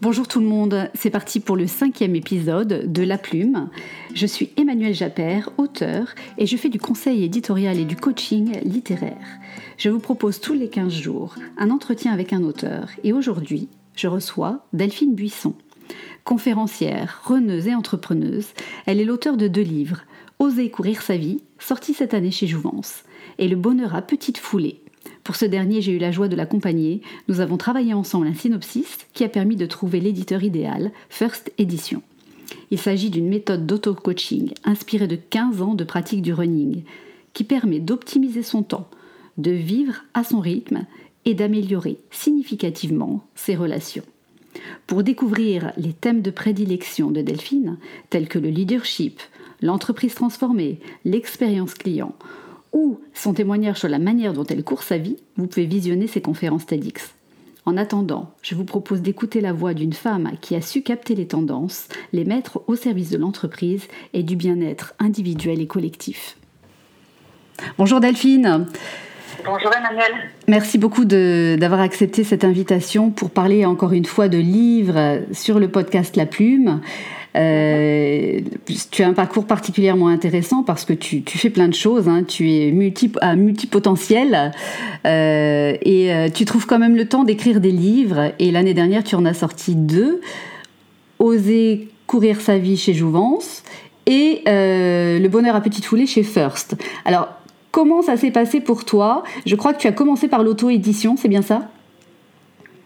Bonjour tout le monde, c'est parti pour le cinquième épisode de La Plume. Je suis Emmanuel Japper, auteur, et je fais du conseil éditorial et du coaching littéraire. Je vous propose tous les 15 jours un entretien avec un auteur, et aujourd'hui, je reçois Delphine Buisson. Conférencière, reneuse et entrepreneuse, elle est l'auteur de deux livres, Oser courir sa vie, sorti cette année chez Jouvence, et Le bonheur à petite foulée, pour ce dernier, j'ai eu la joie de l'accompagner. Nous avons travaillé ensemble un synopsis qui a permis de trouver l'éditeur idéal, First Edition. Il s'agit d'une méthode d'auto-coaching inspirée de 15 ans de pratique du running, qui permet d'optimiser son temps, de vivre à son rythme et d'améliorer significativement ses relations. Pour découvrir les thèmes de prédilection de Delphine, tels que le leadership, l'entreprise transformée, l'expérience client, ou son témoignage sur la manière dont elle court sa vie, vous pouvez visionner ses conférences TEDx. En attendant, je vous propose d'écouter la voix d'une femme qui a su capter les tendances, les mettre au service de l'entreprise et du bien-être individuel et collectif. Bonjour Delphine. Bonjour Emmanuel. Merci beaucoup d'avoir accepté cette invitation pour parler encore une fois de livres sur le podcast La Plume. Euh, tu as un parcours particulièrement intéressant parce que tu, fais plein de choses. Hein. Tu es multi, à multipotentiel euh, et euh, tu trouves quand même le temps d'écrire des livres. Et l'année dernière, tu en as sorti deux Oser courir sa vie chez Jouvence et Le bonheur à petite foulée chez First. Alors, comment ça s'est passé pour toi? Je crois que tu as commencé par l'auto-édition, c'est bien ça?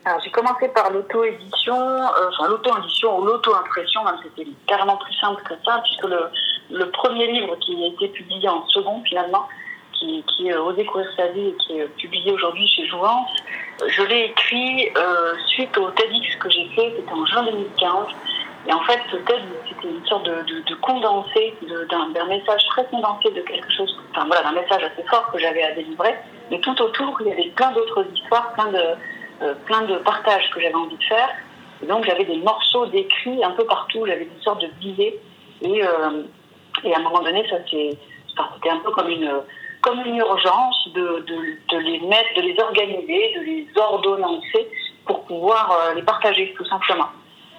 Alors j'ai commencé par l'auto-édition, euh, enfin l'auto-édition ou l'auto-impression, c'était carrément plus simple que ça, puisque le, premier livre qui a été publié en second finalement, qui, est Oser courir sa vie et qui est publié aujourd'hui chez Jouvence, je l'ai écrit euh, suite au TEDx que j'ai fait, c'était en juin 2015. Et en fait, ce TED, c'était une sorte de, de, de condensé, d'un message très condensé de quelque chose, enfin voilà, d'un message assez fort que j'avais à délivrer. Mais tout autour, il y avait plein d'autres histoires, plein de euh, plein de partages que j'avais envie de faire. Et donc j'avais des morceaux d'écrits un peu partout, j'avais des sortes de. Et, euh, et à un moment donné, ça c'était un peu comme une, comme une urgence de, de, de, les mettre, de les organiser, de les ordonnancer pour pouvoir euh, les partager tout simplement.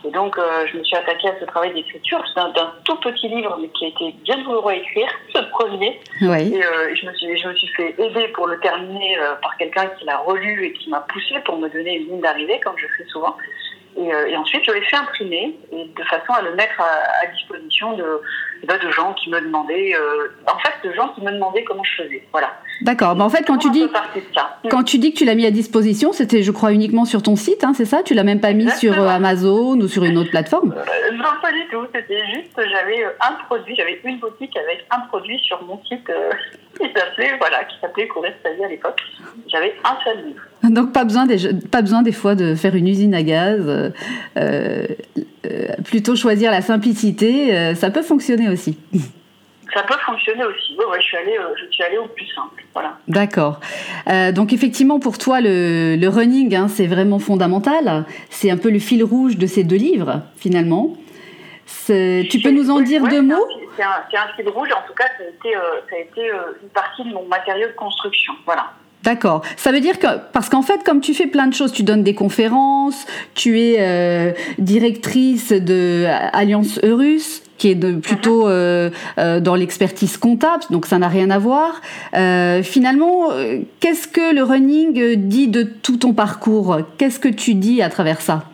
Et donc, euh, je me suis attaquée à ce travail d'écriture. C'est un, tout petit livre, mais qui a été bien douloureux à écrire, ce premier. Oui. Et euh, je, me suis, je me suis fait aider pour le terminer euh, par quelqu'un qui l'a relu et qui m'a poussé pour me donner une ligne d'arrivée, comme je fais souvent. Et, et, ensuite, je l'ai fait imprimer et de façon à le mettre à, à disposition de, bah, de gens qui me demandaient, en fait, de gens qui me demandaient comment je faisais. Voilà. D'accord. Mais en fait, quand tu, dis, quand tu dis que tu l'as mis à disposition, c'était, je crois, uniquement sur ton site, hein, c'est ça? Tu l'as même pas mis sur euh, Amazon ou sur une autre plateforme? Euh, Non, pas du tout. C'était juste, j'avais euh, un produit, j'avais une boutique avec un produit sur mon site qui s'appelait, voilà, qui s'appelait Courir à l'époque. J'avais un seul livre. Donc pas besoin, des, pas besoin des fois de faire une usine à gaz. plutôt choisir la simplicité, ça peut fonctionner aussi. ça peut fonctionner aussi. Ouais, je suis allée, euh, je suis allée au plus simple. Voilà. D'accord. Euh, donc effectivement, pour toi, le, le running, hein, c'est vraiment fondamental. C'est un peu le fil rouge de ces deux livres, finalement. Tu peux nous en dire deux mots? C'est un, un, fil rouge. En tout cas, ça a été, euh, ça a été une partie de mon matériau de construction. Voilà. D'accord. Ça veut dire que parce qu'en fait, comme tu fais plein de choses, tu donnes des conférences, tu es euh, directrice de Alliance Eurus, qui est de, plutôt euh, euh, dans l'expertise comptable, donc ça n'a rien à voir. Euh, finalement, qu'est-ce que le running dit de tout ton parcours? Qu'est-ce que tu dis à travers ça?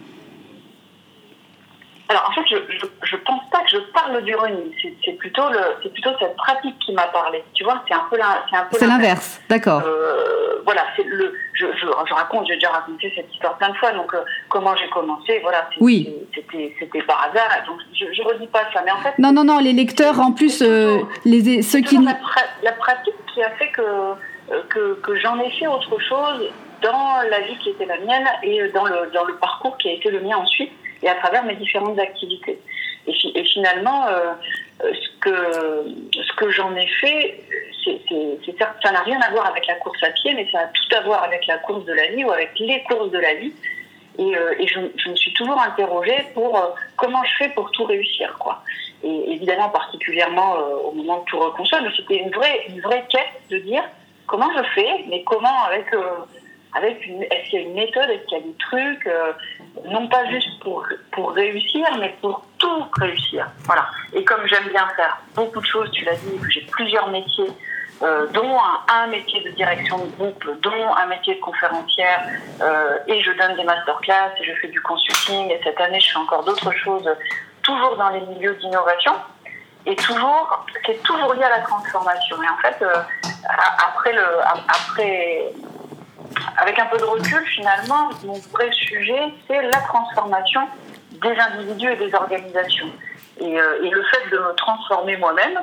Alors en fait, je, je, pense pas que je parle du running. C'est plutôt le, c'est plutôt cette pratique qui m'a parlé. Tu vois, c'est un peu c'est un peu. C'est l'inverse, d'accord. Euh, voilà, c'est le, je, je, je, raconte, j'ai déjà raconté cette histoire plein de fois. Donc euh, comment j'ai commencé, voilà. Oui. C'était, c'était par hasard. Donc je, je redis pas ça, mais en fait. Non, non, non. Les lecteurs, en plus, euh, les ceux qui. La, la, pratique qui a fait que euh, que, que j'en ai fait autre chose dans la vie qui était la mienne et dans le dans le parcours qui a été le mien ensuite et à travers mes différentes activités. Et, finalement, euh, euh, ce que, ce que j'en ai fait, c'est, ça n'a rien à voir avec la course à pied, mais ça a tout à voir avec la course de la vie ou avec les courses de la vie. Et, euh, je, me suis toujours interrogée pour comment je fais pour tout réussir, quoi. Et évidemment, particulièrement au moment de tout reconstruire, mais c'était une vraie, une vraie quête de dire comment je fais, mais comment avec avec une, est-ce qu'il y a une méthode, est-ce qu'il y a des trucs, euh, non pas juste pour, pour réussir, mais pour tout réussir. Voilà. Et comme j'aime bien faire beaucoup de choses, tu l'as dit, j'ai plusieurs métiers, euh, dont un, métier de direction de groupe, dont un métier de conférencière, euh, et je donne des masterclass, et je fais du consulting, et cette année je fais encore d'autres choses, toujours dans les milieux d'innovation. Et toujours, c'est toujours lié à la transformation. Et en fait, après, le, après avec un peu de recul, finalement, mon vrai sujet, c'est la transformation des individus et des organisations. Et, euh, le fait de me transformer moi-même,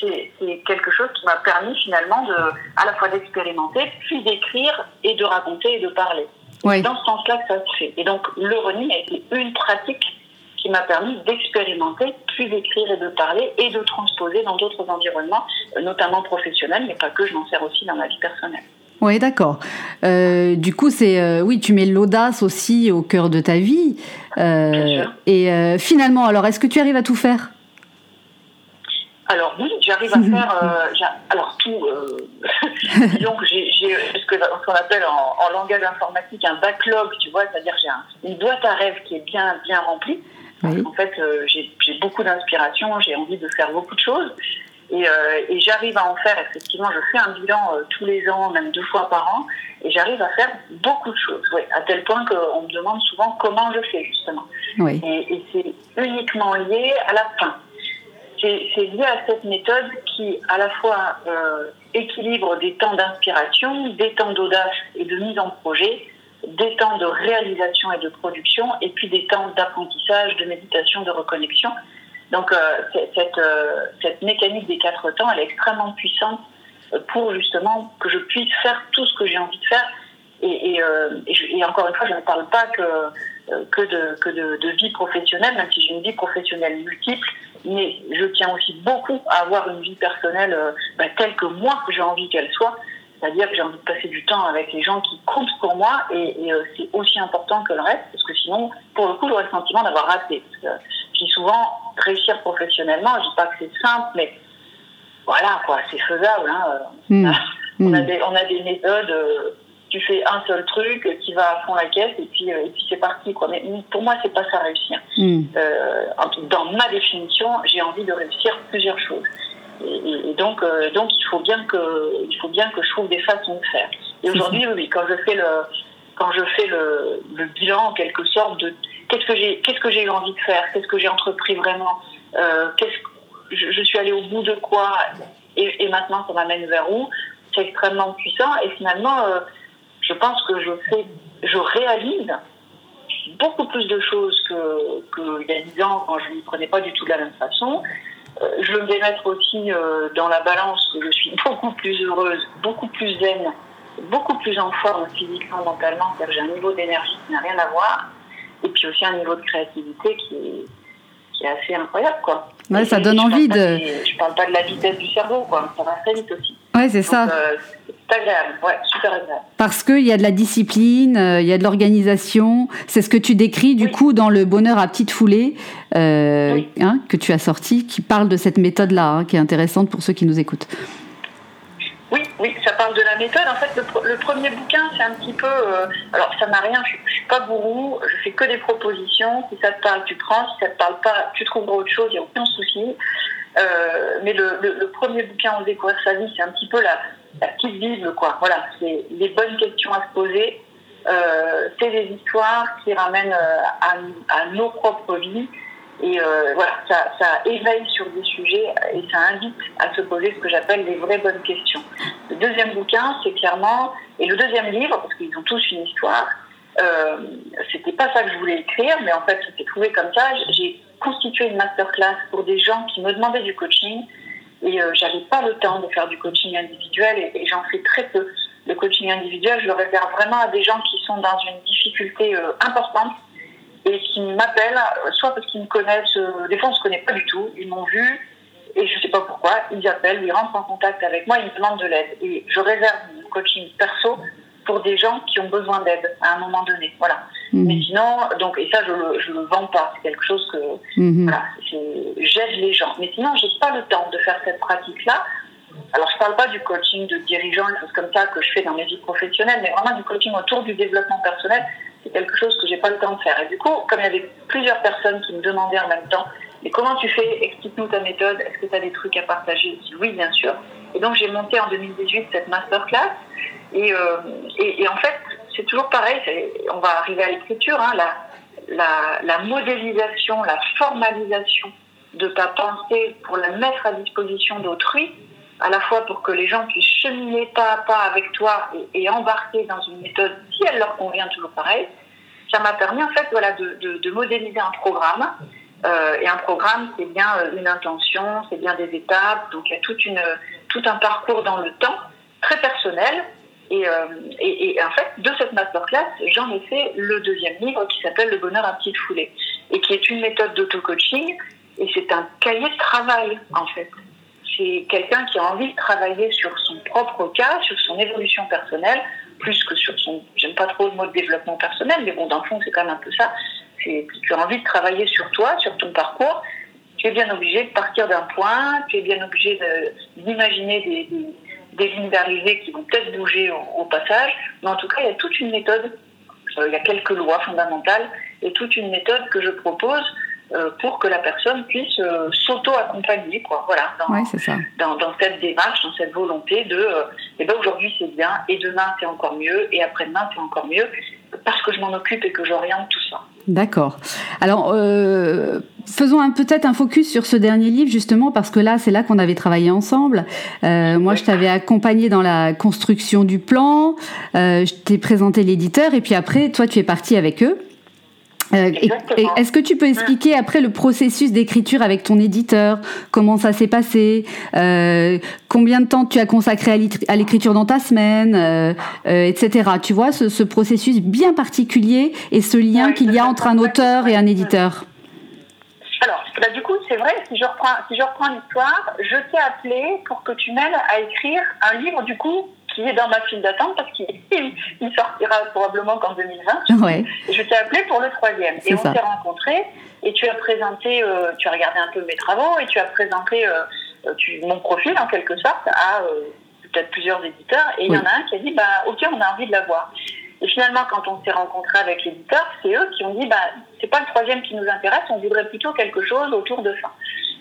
c'est quelque chose qui m'a permis finalement de, à la fois d'expérimenter, puis d'écrire et de raconter et de parler. C'est dans ce sens-là que ça se fait. Et donc, le running a été une pratique qui m'a permis d'expérimenter, puis d'écrire et de parler et de transposer dans d'autres environnements, euh, notamment professionnels, mais pas que, je m'en sers aussi dans ma vie personnelle. Oui, d'accord. Euh, du coup, c'est euh, oui, tu mets l'audace aussi au cœur de ta vie. Euh, et finalement, alors, est-ce que tu arrives à tout faire? Alors oui, j'arrive à faire, alors tout, disons que j'ai ce qu'on appelle en, langage informatique un backlog, tu vois, c'est-à-dire j'ai une boîte à rêves qui est bien bien remplie. En fait, j'ai beaucoup d'inspiration, j'ai envie de faire beaucoup de choses. Euh, et, j'arrive à en faire, effectivement, je fais un bilan euh, tous les ans, même deux fois par an, et j'arrive à faire beaucoup de choses, à tel point qu'on me demande souvent comment je fais, justement. Et, c'est uniquement lié à la fin. C'est lié à cette méthode qui, à la fois, euh, équilibre des temps d'inspiration, des temps d'audace et de mise en projet, des temps de réalisation et de production, et puis des temps d'apprentissage, de méditation, de reconnexion. Donc euh, cette, euh, cette mécanique des quatre temps, elle est extrêmement puissante pour justement que je puisse faire tout ce que j'ai envie de faire. Et, euh, et, encore une fois, je ne parle pas que, que, de, que de, de, vie professionnelle, même si j'ai une vie professionnelle multiple, mais je tiens aussi beaucoup à avoir une vie personnelle bah, telle que moi j'ai envie qu'elle soit. C'est-à-dire que j'ai envie de passer du temps avec les gens qui comptent pour moi et, c'est aussi important que le reste, parce que sinon, pour le coup, j'aurais le sentiment d'avoir raté. Puis souvent, réussir professionnellement, je dis pas que c'est simple, mais voilà, quoi, c'est faisable. Hein. Hmm. On, a, hmm. des, on, a, des, méthodes, euh, tu fais un seul truc qui va à fond la caisse et puis, euh, et puis c'est parti. Quoi. Mais pour moi, c'est pas ça réussir. Euh, dans ma définition, j'ai envie de réussir plusieurs choses. Et, donc, donc il faut bien que, il faut bien que je trouve des façons de faire. Et aujourd'hui, oui, quand je fais le, quand je fais le, bilan en quelque sorte de qu'est-ce que j'ai qu'est-ce que j'ai eu envie de faire, qu'est-ce que j'ai entrepris vraiment, euh, qu'est-ce je, je, suis allée au bout de quoi et, maintenant ça m'amène vers où, c'est extrêmement puissant et finalement euh, je pense que je fais, je réalise beaucoup plus de choses que qu'il y a dix ans quand je ne prenais pas du tout de la même façon. Euh, je veux me démettre aussi euh, dans la balance que je suis beaucoup plus heureuse, beaucoup plus zen, beaucoup plus en forme physiquement, mentalement, c'est-à-dire j'ai un niveau d'énergie qui n'a rien à voir et puis aussi un niveau de créativité qui est, qui est assez incroyable, quoi. Ouais, ça donne envie de. je parle pas de la vitesse du cerveau, quoi. Ça va très vite aussi. Ouais, c'est ça. Euh, c'est agréable, ouais, super agréable. Parce qu'il y a de la discipline, euh, il y a de l'organisation. C'est ce que tu décris, du coup, dans le bonheur à petite foulée, euh, hein, que tu as sorti, qui parle de cette méthode-là, hein, qui est intéressante pour ceux qui nous écoutent. Oui, oui, ça parle de la méthode. En fait, le, premier bouquin, c'est un petit peu. Euh, alors, ça n'a rien. Je, suis pas gourou. Je fais que des propositions. Si ça te parle, tu prends. Si ça te parle pas, tu trouveras autre chose. Il n'y a aucun souci. Euh, mais le, premier bouquin, On découvrir sa vie, c'est un petit peu la, petite bible, quoi. Voilà, c'est les bonnes questions à se poser. Euh, c'est des histoires qui ramènent à, à nos propres vies et euh, voilà, ça, éveille sur des sujets et ça invite à se poser ce que j'appelle les vraies bonnes questions. Le deuxième bouquin, c'est clairement, et le deuxième livre, parce qu'ils ont tous une histoire, euh, c'était pas ça que je voulais écrire, mais en fait, c'était trouvé comme ça. J'ai constitué une masterclass pour des gens qui me demandaient du coaching et euh, j'avais pas le temps de faire du coaching individuel et, et j'en fais très peu. Le coaching individuel, je le réserve vraiment à des gens qui sont dans une difficulté euh, importante et qui m'appellent, soit parce qu'ils me connaissent, euh, des fois on se connaît pas du tout, ils m'ont vu et je sais pas pourquoi, ils appellent, ils rentrent en contact avec moi, ils me demandent de l'aide. Et je réserve mon coaching perso pour des gens qui ont besoin d'aide à un moment donné. Voilà. Mhm. Mais sinon, donc, et ça, je le, je le vends pas. C'est quelque chose que, mhm. voilà, j'aide les gens. Mais sinon, j'ai pas le temps de faire cette pratique-là alors je ne parle pas du coaching de dirigeants, des choses comme ça que je fais dans mes vies professionnelles, mais vraiment du coaching autour du développement personnel, quelque chose que j'ai pas le temps de faire. Et du coup, comme il y avait plusieurs personnes qui me demandaient en même temps, mais comment tu fais? Explique-nous ta méthode. Est-ce que tu as des trucs à partager? Oui, bien sûr. Et donc j'ai monté en 2018 cette masterclass. Et, euh, et, et en fait, c'est toujours pareil. On va arriver à l'écriture. Hein, la, la modélisation, la formalisation de ta pensée pour la mettre à disposition d'autrui, à la fois pour que les gens puissent cheminer pas à pas avec toi et, embarquer dans une méthode si elle leur convient toujours pareil, ça m'a permis en fait voilà, de, de, modéliser un programme. Euh, et un programme, c'est bien euh, une intention, c'est bien des étapes, donc il y a toute une, tout un parcours dans le temps, très personnel. Et, euh, et, et en fait, de cette masterclass, j'en ai fait le deuxième livre qui s'appelle Le bonheur à petite foulée, et qui est une méthode d'auto-coaching et c'est un cahier de travail, en fait. C'est quelqu'un qui a envie de travailler sur son propre cas, sur son évolution personnelle, plus que sur son. J'aime pas trop le mot de développement personnel, mais bon, dans le fond, c'est quand même un peu ça. Tu as envie de travailler sur toi, sur ton parcours. Tu es bien obligé de partir d'un point, tu es bien obligé d'imaginer des, des, lignes d'arrivée qui vont peut-être bouger au, au, passage, mais en tout cas, il y a toute une méthode, euh, il y a quelques lois fondamentales et toute une méthode que je propose euh, pour que la personne puisse euh, s'auto-accompagner, quoi. Voilà, dans, Dans, cette démarche, dans cette volonté de, euh, eh ben aujourd'hui c'est bien, et demain c'est encore mieux, et après-demain c'est encore mieux, parce que je m'en occupe et que j'oriente tout ça. D'accord. Alors, faisons peut-être un focus sur ce dernier livre, justement, parce que là, c'est là qu'on avait travaillé ensemble. moi, je t'avais accompagné dans la construction du plan, je t'ai présenté l'éditeur, et puis après, toi, tu es parti avec eux. Euh, Est-ce que tu peux expliquer après le processus d'écriture avec ton éditeur Comment ça s'est passé euh, Combien de temps tu as consacré à l'écriture dans ta semaine euh, euh Etc. Tu vois, ce, ce, processus bien particulier et ce lien qu'il y a entre un auteur et un éditeur alors, bah, du coup, c'est vrai, si je reprends, si je reprends l'histoire, je t'ai appelé pour que tu m'aides à écrire un livre, du coup, qui est dans ma file d'attente parce qu'il il sortira probablement qu'en 2020. Ouais. Je t'ai appelé pour le troisième. Et on s'est rencontrés et tu as présenté, euh, tu as regardé un peu mes travaux et tu as présenté euh, tu, mon profil en quelque sorte à euh, peut-être plusieurs éditeurs. Et il y en a un qui a dit, bah, ok, on a envie de la voir. Et finalement, quand on s'est rencontré avec l'éditeur, c'est eux qui ont dit, bah, c'est pas le troisième qui nous intéresse, on voudrait plutôt quelque chose autour de ça.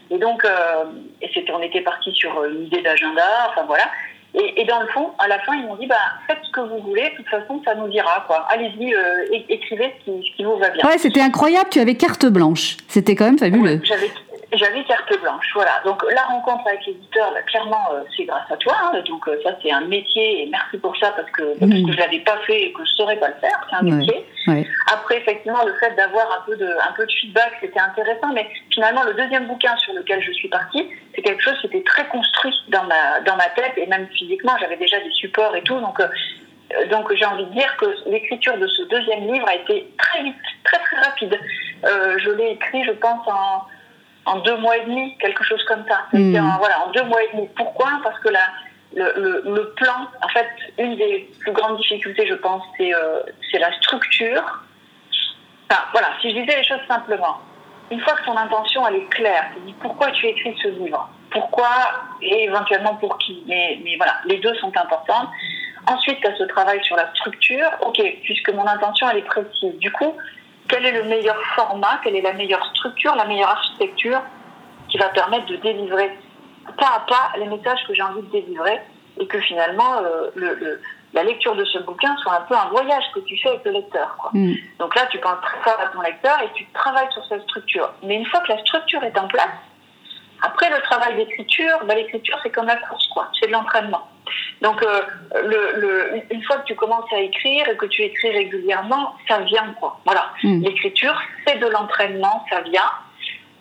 Et donc, euh, et c'était, on était parti sur une idée d'agenda, enfin voilà. Et, et, dans le fond, à la fin, ils m'ont dit bah, faites ce que vous voulez, de toute façon, ça nous ira. quoi. Allez-y, euh, écrivez ce qui, ce qui, vous va bien. Ouais, c'était incroyable, tu avais carte blanche. C'était quand même fabuleux. j'avais j'avais carte blanche, voilà. Donc la rencontre avec l'éditeur, clairement, euh, c'est grâce à toi. Hein. Donc euh, ça, c'est un métier et merci pour ça parce que, parce que je l'avais pas fait et que je saurais pas le faire. C'est un métier. Après, effectivement, le fait d'avoir un peu de un peu de feedback, c'était intéressant. Mais finalement, le deuxième bouquin sur lequel je suis partie, c'est quelque chose qui était très construit dans ma dans ma tête et même physiquement. J'avais déjà des supports et tout. Donc euh, donc j'ai envie de dire que l'écriture de ce deuxième livre a été très vite, très très rapide. Je l'ai écrit, je pense, en en deux mois et demi, quelque chose comme ça. Hmm. voilà, en deux mois et demi. Pourquoi? Parce que la, le, le, plan, en fait, une des plus grandes difficultés, je pense, c'est euh, la structure. Enfin, voilà, si je disais les choses simplement, une fois que ton intention, elle est claire, tu dis pourquoi tu écris ce livre, pourquoi et éventuellement pour qui, mais, mais voilà, les deux sont importants. Ensuite, tu as ce travail sur la structure. Ok, puisque mon intention, elle est précise. Du coup, quel est le meilleur format, quelle est la meilleure structure, la meilleure architecture qui va permettre de délivrer pas à pas les messages que j'ai envie de délivrer et que finalement euh, le, la lecture de ce bouquin soit un peu un voyage que tu fais avec le lecteur. Quoi. Mm. Donc là, tu penses très fort à ton lecteur et tu travailles sur cette structure. Mais une fois que la structure est en place, après le travail d'écriture, bah, l'écriture c'est comme la course, quoi. C'est de l'entraînement. Donc, euh, le, le, une fois que tu commences à écrire et que tu écris régulièrement, ça vient, quoi. Voilà. Mm. L'écriture, c'est de l'entraînement, ça vient.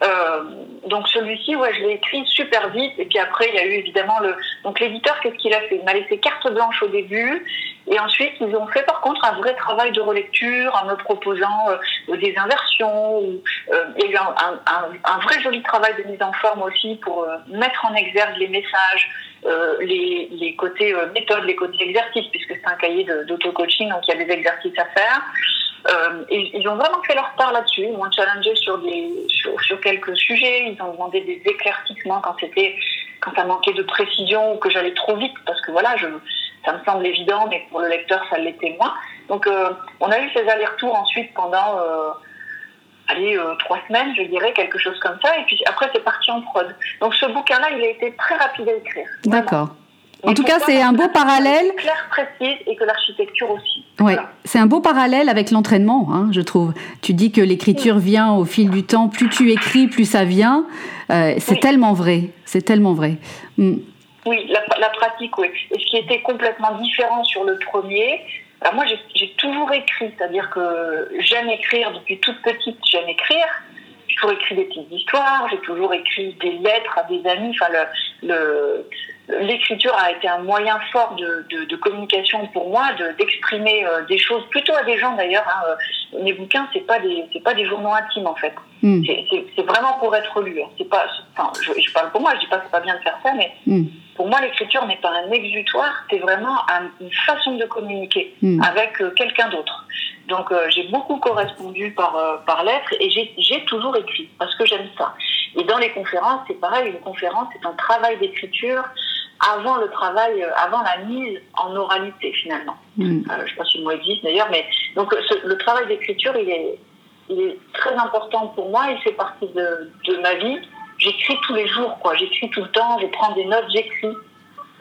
Euh, donc celui-ci, ouais, je l'ai écrit super vite. Et puis après, il y a eu évidemment le. Donc l'éditeur, qu'est-ce qu'il a fait? Il m'a laissé carte blanche au début. Et ensuite, ils ont fait par contre un vrai travail de relecture en me proposant euh, des inversions. Ou, euh, il y a eu un, un, un, vrai joli travail de mise en forme aussi pour mettre en exergue les messages, euh, les, côtés méthodes, les côtés exercices, puisque c'est un cahier d'auto-coaching, donc il y a des exercices à faire. Euh, ils ont vraiment fait leur part là-dessus. Ils m'ont challengé sur, quelques sujets. Ils ont demandé des éclaircissements quand quand ça manquait de précision ou que j'allais trop vite, parce que voilà, ça me semble évident, mais pour le lecteur, ça l'était moins. Donc, euh, on a eu ces allers-retours ensuite pendant, euh, allez, euh, trois semaines, je dirais, quelque chose comme ça. Et puis après, c'est parti en prod. Donc, ce bouquin-là, il a été très rapide à écrire. D'accord. En tout cas, c'est un beau parallèle. Claire, précise et que l'architecture aussi. Oui, c'est un beau parallèle avec l'entraînement, hein, je trouve. Tu dis que l'écriture vient au fil du temps. Plus tu écris, plus ça vient. c'est tellement vrai. C'est tellement vrai. Mm. Oui, la, pratique, oui. Et ce qui était complètement différent sur le premier, alors moi j'ai toujours écrit, c'est-à-dire que j'aime écrire depuis toute petite, j'aime écrire. J'ai toujours écrit des petites histoires, j'ai toujours écrit des lettres à des amis. Enfin, le, l'écriture a été un moyen fort de, de, communication pour moi, d'exprimer euh, des choses, plutôt à des gens d'ailleurs. Hein, euh, mes bouquins, c'est pas des, c'est pas des journaux intimes en fait. Hmm. C'est vraiment pour être lu. Hein. C'est pas, enfin, je, parle pour moi, je dis pas que c'est pas bien de faire ça, mais hmm. Pour moi, l'écriture n'est pas un exutoire, c'est vraiment une façon de communiquer hmm. avec euh, quelqu'un d'autre. Donc j'ai beaucoup correspondu par, par lettre et j'ai toujours écrit parce que j'aime ça. Et dans les conférences, c'est pareil, une conférence, c'est un travail d'écriture avant le travail, euh, avant la mise en oralité finalement. Mm. Euh, je ne sais pas si le mot existe d'ailleurs, mais donc le travail d'écriture, il est, il est très important pour moi, il fait partie de, de ma vie. J'écris tous les jours, quoi. J'écris tout le temps, je prends des notes, j'écris.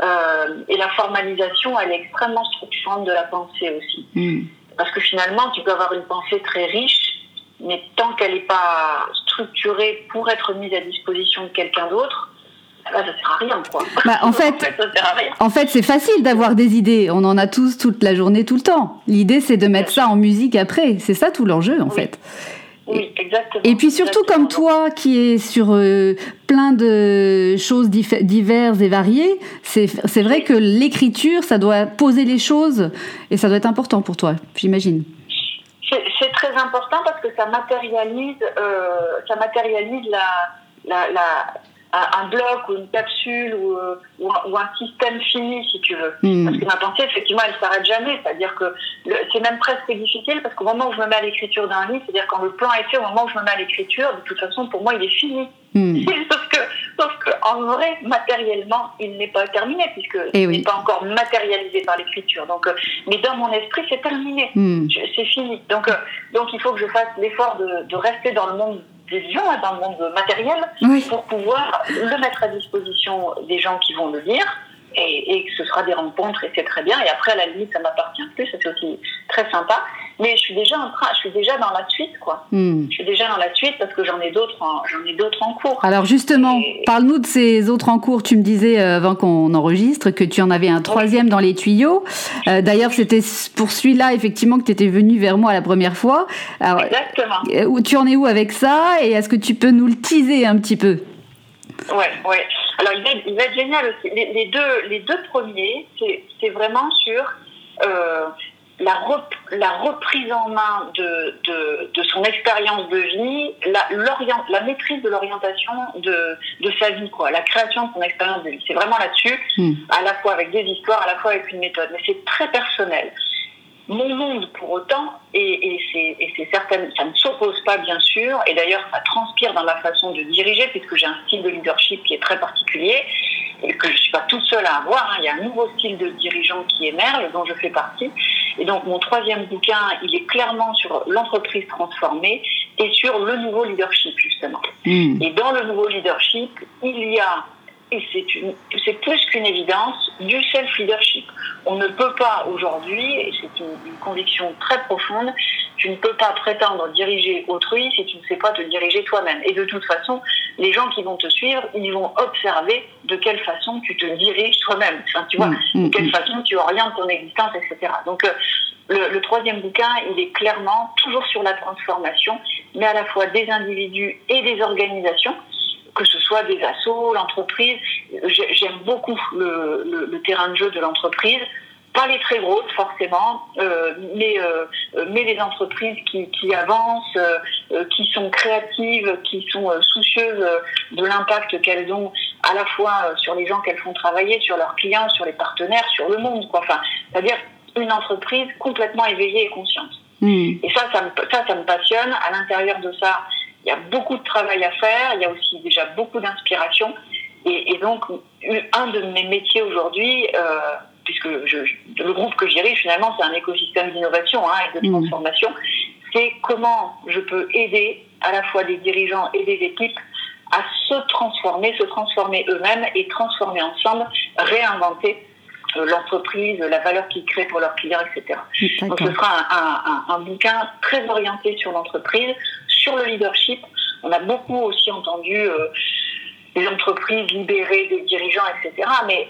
Euh, et la formalisation, elle est extrêmement structurante de la pensée aussi. Mm. Parce que finalement, tu peux avoir une pensée très riche, mais tant qu'elle n'est pas structurée pour être mise à disposition de quelqu'un d'autre, ça sert à rien, quoi. Bah, en fait, en fait, c'est facile d'avoir des idées. On en a tous toute la journée, tout le temps. L'idée, c'est de mettre ça en musique après. C'est ça tout l'enjeu, en fait. Oui, exactement. Et puis surtout comme toi qui es sur euh, plein de choses diverses et variées, c'est vrai que l'écriture, ça doit poser les choses et ça doit être important pour toi, j'imagine. C'est très important parce que ça matérialise, euh, ça matérialise la, la un bloc ou une capsule ou, euh, ou, un, système fini, si tu veux. Hmm. Parce que ma pensée, effectivement, elle s'arrête jamais. C'est-à-dire que c'est même presque difficile parce qu'au moment où je me mets à l'écriture d'un livre, c'est-à-dire quand le plan est fait, au moment où je me mets à l'écriture, de toute façon, pour moi, il est fini. Hmm. sauf que, sauf que, en vrai, matériellement, il n'est pas terminé puisque eh il n'est pas encore matérialisé par l'écriture. Donc, euh, mais dans mon esprit, c'est terminé. Hmm. C'est fini. Donc, euh, donc, il faut que je fasse l'effort de, de rester dans le monde des gens hein, dans le monde matériel pour pouvoir le mettre à disposition des gens qui vont le lire et, que ce sera des rencontres et c'est très bien. Et après, à la limite, ça m'appartient plus, c'est aussi très sympa. Mais je suis déjà en train, je suis déjà dans la suite, quoi. Hmm. Je suis déjà dans la suite parce que j'en ai d'autres, j'en ai d'autres en cours. Alors justement, parle-nous de ces autres en cours. Tu me disais euh, avant qu'on enregistre que tu en avais un troisième dans les tuyaux. Euh, d'ailleurs, c'était pour celui-là effectivement que tu étais venu vers moi la première fois. Exactement. Euh, tu en es où avec ça Et est-ce que tu peux nous le teaser un petit peu? Ouais, ouais. Alors, il va, il va être génial aussi. Les, deux, les deux premiers, c'est vraiment sur euh, la, la reprise en main de, de, de son expérience de vie, la, la maîtrise de l'orientation de, de sa vie, quoi, la création de son expérience de vie. C'est vraiment là-dessus, hmm. à la fois avec des histoires, à la fois avec une méthode. Mais c'est très personnel mon monde pour autant, et, et c'est certain, ça ne s'oppose pas bien sûr, et d'ailleurs ça transpire dans ma façon de diriger, puisque j'ai un style de leadership qui est très particulier, et que je ne suis pas toute seule à avoir, hein. il y a un nouveau style de dirigeant qui émerge, dont je fais partie, et donc mon troisième bouquin, il est clairement sur l'entreprise transformée et sur le nouveau leadership justement. Hmm. Et dans le nouveau leadership, il y a et c'est plus qu'une évidence, du self-leadership. On ne peut pas aujourd'hui, et c'est une, conviction très profonde, tu ne peux pas prétendre diriger autrui si tu ne sais pas te diriger toi-même. Et de toute façon, les gens qui vont te suivre, ils vont observer de quelle façon tu te diriges toi-même. Enfin, tu vois, mm, mm, de quelle mm. façon tu orientes ton existence, etc. Donc, euh, le, le, troisième bouquin, il est clairement toujours sur la transformation, mais à la fois des individus et des organisations que ce soit des assos, l'entreprise. J'aime beaucoup le, le, terrain de jeu de l'entreprise. Pas les très grosses forcément, euh, mais, euh, mais les entreprises qui, qui avancent, euh, qui sont créatives, qui sont soucieuses de l'impact qu'elles ont à la fois sur les gens qu'elles font travailler, sur leurs clients, sur les partenaires, sur le monde. Quoi. Enfin, c'est-à-dire une entreprise complètement éveillée et consciente. Hmm. Et ça, ça me, ça, ça me passionne. À l'intérieur de ça, il y a beaucoup de travail à faire, il y a aussi déjà beaucoup d'inspiration. Et, donc, un de mes métiers aujourd'hui, euh, puisque je, le groupe que je dirige, finalement, c'est un écosystème d'innovation hein, et de mmh. transformation, c'est comment je peux aider à la fois des dirigeants et des équipes à se transformer, se transformer eux-mêmes et transformer ensemble, réinventer euh, l'entreprise, la valeur qu'ils créent pour leurs clients, etc. Donc ce sera un, un, bouquin très orienté sur l'entreprise, sur le leadership. On a beaucoup aussi entendu euh, les entreprises libérées des dirigeants, etc. Mais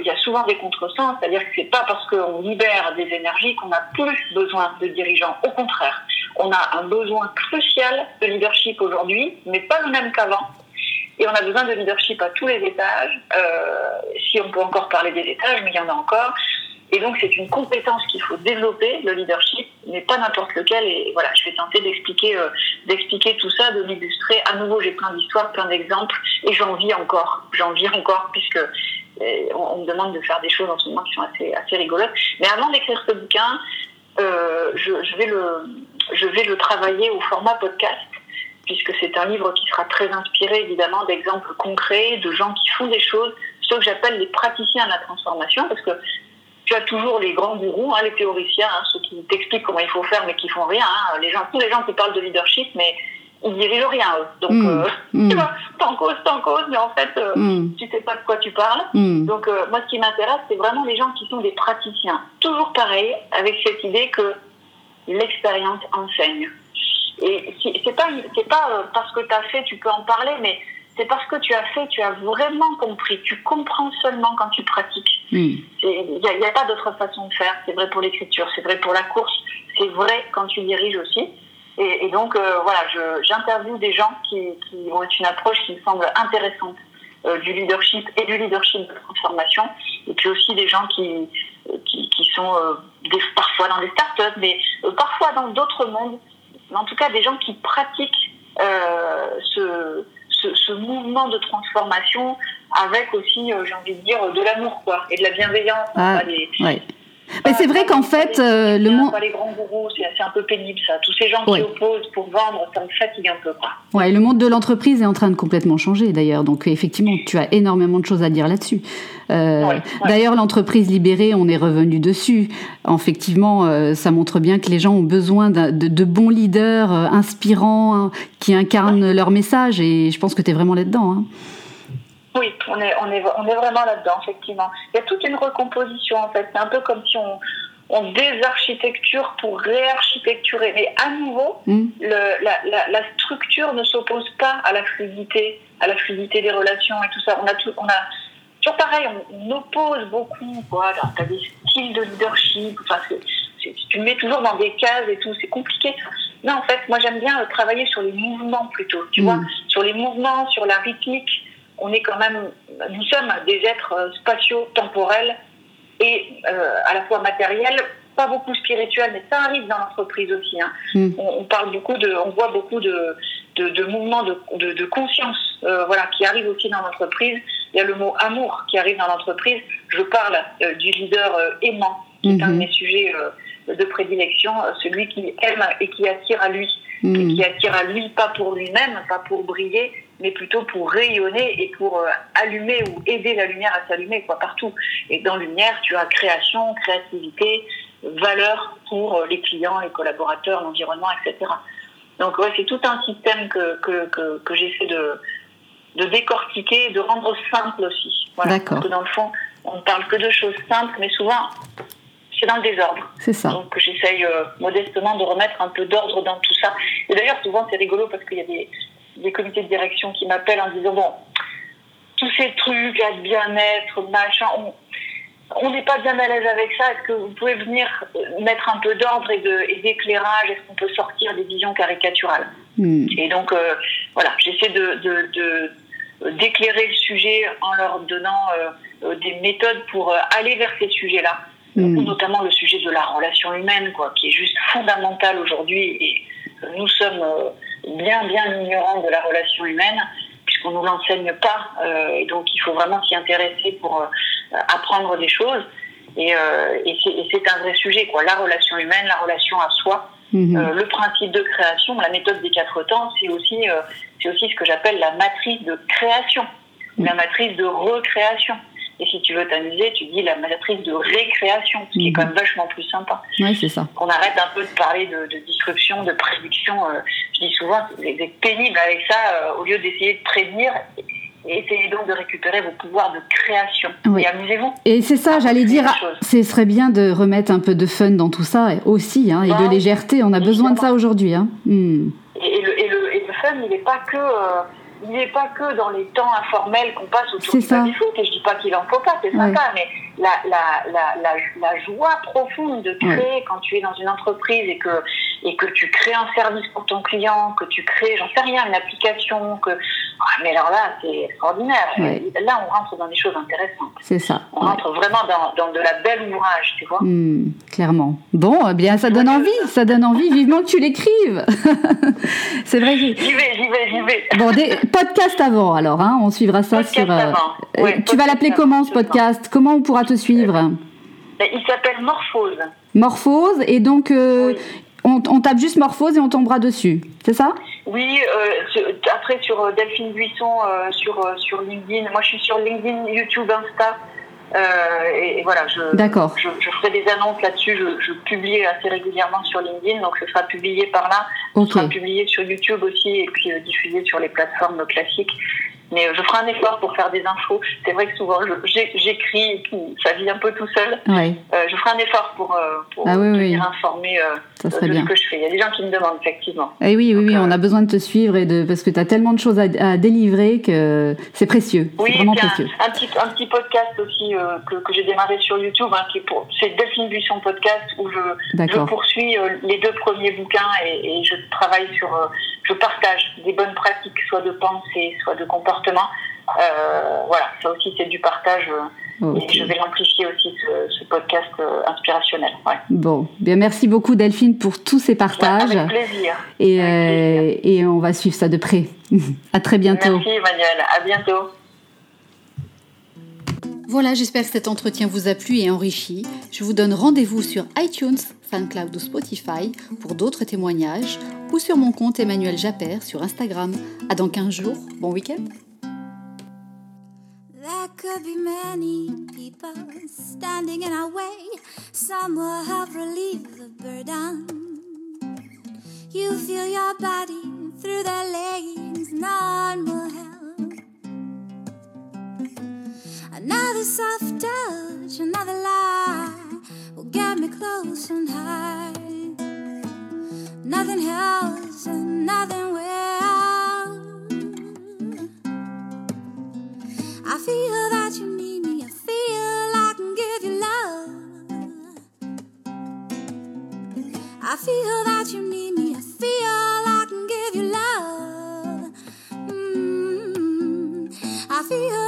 il y a souvent des contresens, c'est-à-dire que c'est pas parce qu'on libère des énergies qu'on a plus besoin de dirigeants. Au contraire, on a un besoin crucial de leadership aujourd'hui, mais pas le même qu'avant. Et on a besoin de leadership à tous les étages, euh, si on peut encore parler des étages, mais il y en a encore. Et donc c'est une compétence qu'il faut développer, le leadership, mais pas n'importe lequel. Et voilà, je vais tenter d'expliquer, euh, d'expliquer tout ça, de l'illustrer. À nouveau, j'ai plein d'histoires, plein d'exemples, et j'en vis encore. J'en vis encore puisque euh, on, me demande de faire des choses en ce moment qui sont assez, assez rigolotes. Mais avant d'écrire ce bouquin, euh, je, vais le, je vais le travailler au format podcast puisque c'est un livre qui sera très inspiré évidemment d'exemples concrets, de gens qui font des choses, ceux que j'appelle les praticiens de la transformation, parce que tu as toujours les grands gourous, hein, les théoriciens, hein, ceux qui t'expliquent comment il faut faire mais qui font rien. Hein, les gens, tous les gens qui parlent de leadership, mais ils dirigent rien. Eux. Donc, mmh. Euh, mmh. tu vois, t'en cause, t'en cause, mais en fait, euh, mmh. tu sais pas de quoi tu parles. Donc, euh, moi, ce qui m'intéresse, c'est vraiment les gens qui sont des praticiens. Toujours pareil, avec cette idée que l'expérience enseigne. Et c'est pas, c'est pas parce que tu as fait, tu peux en parler, mais c'est parce que tu as fait, tu as vraiment compris. Tu comprends seulement quand tu pratiques. Il n'y a, a, pas d'autre façon de faire. C'est vrai pour l'écriture, c'est vrai pour la course, c'est vrai quand tu diriges aussi. Et, et donc, euh, voilà, j'interviewe des gens qui, qui, ont une approche qui me semble intéressante euh, du leadership et du leadership de transformation. Et puis aussi des gens qui, qui, qui sont euh, des, parfois dans des startups, mais parfois dans d'autres mondes. Mais en tout cas, des gens qui pratiquent ce ce, mouvement de transformation avec aussi, euh, j'ai envie de dire, de l'amour, quoi, et de la bienveillance. Ah, mais c'est vrai qu'en fait, euh, le monde. les grands gourous, c'est un peu pénible ça. Tous ces gens qui opposent pour vendre, ça me fatigue un peu. Quoi. Ouais, le monde de l'entreprise est en train de complètement changer d'ailleurs. Donc effectivement, tu as énormément de choses à dire là-dessus. Euh, d'ailleurs, l'entreprise libérée, on est revenu dessus. Effectivement, euh, ça montre bien que les gens ont besoin de, de, bons leaders inspirants hein, qui incarnent leur message. Et je pense que tu es vraiment là-dedans. Hein. Oui, on est, on est, on est vraiment là-dedans, effectivement. Il y a toute une recomposition, en fait. C'est un peu comme si on, on désarchitecture pour réarchitecturer. Mais à nouveau, mm. le, la, la, la, structure ne s'oppose pas à la fluidité, à la fluidité des relations et tout ça. On a tout, on a toujours pareil, on, oppose beaucoup. Voilà, tu as des styles de leadership. Enfin, tu mets toujours dans des cases et tout, c'est compliqué. Non, en fait, moi j'aime bien travailler sur les mouvements plutôt. Tu mm. vois, sur les mouvements, sur la rythmique on est quand même, nous sommes des êtres euh, spatiaux, temporels et euh, à la fois matériels, pas beaucoup spirituels, mais ça arrive dans l'entreprise aussi. Hein. Mm. On, parle beaucoup de, on voit beaucoup de, de, mouvements de, de, conscience, euh, voilà, qui arrivent aussi dans l'entreprise. Il y a le mot amour qui arrive dans l'entreprise. Je parle du leader aimant, qui est un de mm-hmm. mes sujets de prédilection, celui qui aime et qui attire à lui, et mm. qui attire à lui pas pour lui-même, pas pour briller, mais plutôt pour rayonner et pour euh, allumer ou aider la lumière à s'allumer quoi partout. Et dans lumière, tu as création, créativité, valeur pour euh, les clients, les collaborateurs, l'environnement, etc. Donc ouais, c'est tout un système que, que, que, que j'essaie de, de décortiquer, de rendre simple aussi. Voilà. Parce que dans le fond, on ne parle que de choses simples, mais souvent c'est dans le désordre. C'est ça. Donc j'essaye euh, modestement de remettre un peu d'ordre dans tout ça. Et d'ailleurs, souvent c'est rigolo parce qu'il y a des, des comités de direction qui m'appellent en disant bon, tous ces trucs, bien-être, machin, on n'est pas bien à l'aise avec ça. Est-ce que vous pouvez venir euh, mettre un peu d'ordre et d'éclairage? Est-ce qu'on peut sortir des visions caricaturales? Hmm. Et donc, euh, voilà, j'essaie de, d'éclairer le sujet en leur donnant euh, des méthodes pour aller vers ces sujets-là. Hmm. Notamment le sujet de la relation humaine, quoi, qui est juste fondamental aujourd'hui. Et nous sommes bien, bien ignorant de la relation humaine, puisqu'on ne nous l'enseigne pas. Euh, et donc, il faut vraiment s'y intéresser pour euh, apprendre des choses. Et, euh, et c'est un vrai sujet, quoi. La relation humaine, la relation à soi. Mhm. le principe de création, la méthode des quatre temps, c'est aussi, c'est aussi ce que j'appelle la matrice de création. la matrice de recréation. Et si tu veux t'amuser, tu dis la matrice de récréation, ce qui est quand même vachement plus sympa. Oui, c'est ça. Qu'on arrête un peu de parler de, de disruption, de prédiction. Euh, je dis souvent, c'est pénible avec ça, euh, au lieu d'essayer de prédire. Essayez donc de récupérer vos pouvoirs de création. Et amusez-vous. Et c'est ça, j'allais dire, ce serait bien de remettre un peu de fun dans tout ça aussi, hein, et de légèreté. On a besoin de ça aujourd'hui. Hein. Hmm. Et, le, et, le, et, le, fun, il n'est pas que. Euh, il n'est pas que dans les temps informels qu'on passe autour du baby-foot, et je dis pas qu'il en faut pas, c'est sympa, mais la, la, la, la, joie profonde de créer quand tu es dans une entreprise et que, et que tu crées un service pour ton client, que tu crées, j'en sais rien, une application, que ah, mais alors là, c'est extraordinaire. Là, on rentre dans des choses intéressantes. C'est ça. On rentre vraiment dans, dans, de la belle ouvrage, tu vois. Hmm, clairement. Bon, eh bien, ça donne envie, ça donne envie. Vivement que tu l'écrives. c'est vrai. J'y vais, j'y vais, j'y vais. Bon, des podcasts avant, alors. Hein, on suivra ça sur. Euh, tu vas l'appeler comment ce podcast? Comment on pourra te suivre Il s'appelle Morphose. Morphose, et donc euh, on, on, tape juste Morphose et on tombera dessus, c'est ça? Oui, euh, après sur euh, Delphine Buisson, euh, sur, sur LinkedIn. Moi, je suis sur LinkedIn, YouTube, Insta. Et, voilà, je, je, je, ferai des annonces là-dessus. Je, je, publie assez régulièrement sur LinkedIn, donc ce sera publié par là. Ce sera publié sur YouTube aussi et puis diffusé sur les plateformes classiques. Mais je ferai un effort pour faire des infos. C'est vrai que souvent j'écris, ça vit un peu tout seul. je ferai un effort pour, pour ah, informé ça serait bien. que je fais. Il y a des gens qui me demandent, effectivement. Eh oui, oui, oui, on a besoin de te suivre et de, parce que tu as tellement de choses à, délivrer que c'est précieux. Oui, vraiment précieux. Un, petit, un petit podcast aussi euh, que, que j'ai démarré sur YouTube, hein, qui c'est Delphine Buisson Podcast, où je, je poursuis euh, les deux premiers bouquins et, et je travaille sur. Euh, je partage des bonnes pratiques, soit de pensée, soit de comportement. Voilà, ça aussi, c'est du partage je vais l'amplifier aussi, ce, podcast euh, inspirationnel. Bon, bien merci beaucoup Delphine pour tous ces partages. avec plaisir. Et, euh, et on va suivre ça de près. à très bientôt. Merci Emmanuel, à bientôt. Voilà, j'espère que cet entretien vous a plu et enrichi. Je vous donne rendez-vous sur iTunes, SoundCloud ou Spotify pour d'autres témoignages ou sur mon compte Emmanuel Japper sur Instagram. À dans 15 jours. Bon week-end. Could be many people standing in our way. Some will help relieve the burden. You feel your body through their legs, none will help. Another soft touch, another lie will get me close and high. Nothing helps and nothing will. I feel that you need me. I feel I can give you love. I feel that you need me. I feel I can give you love. Mm-hmm. I feel.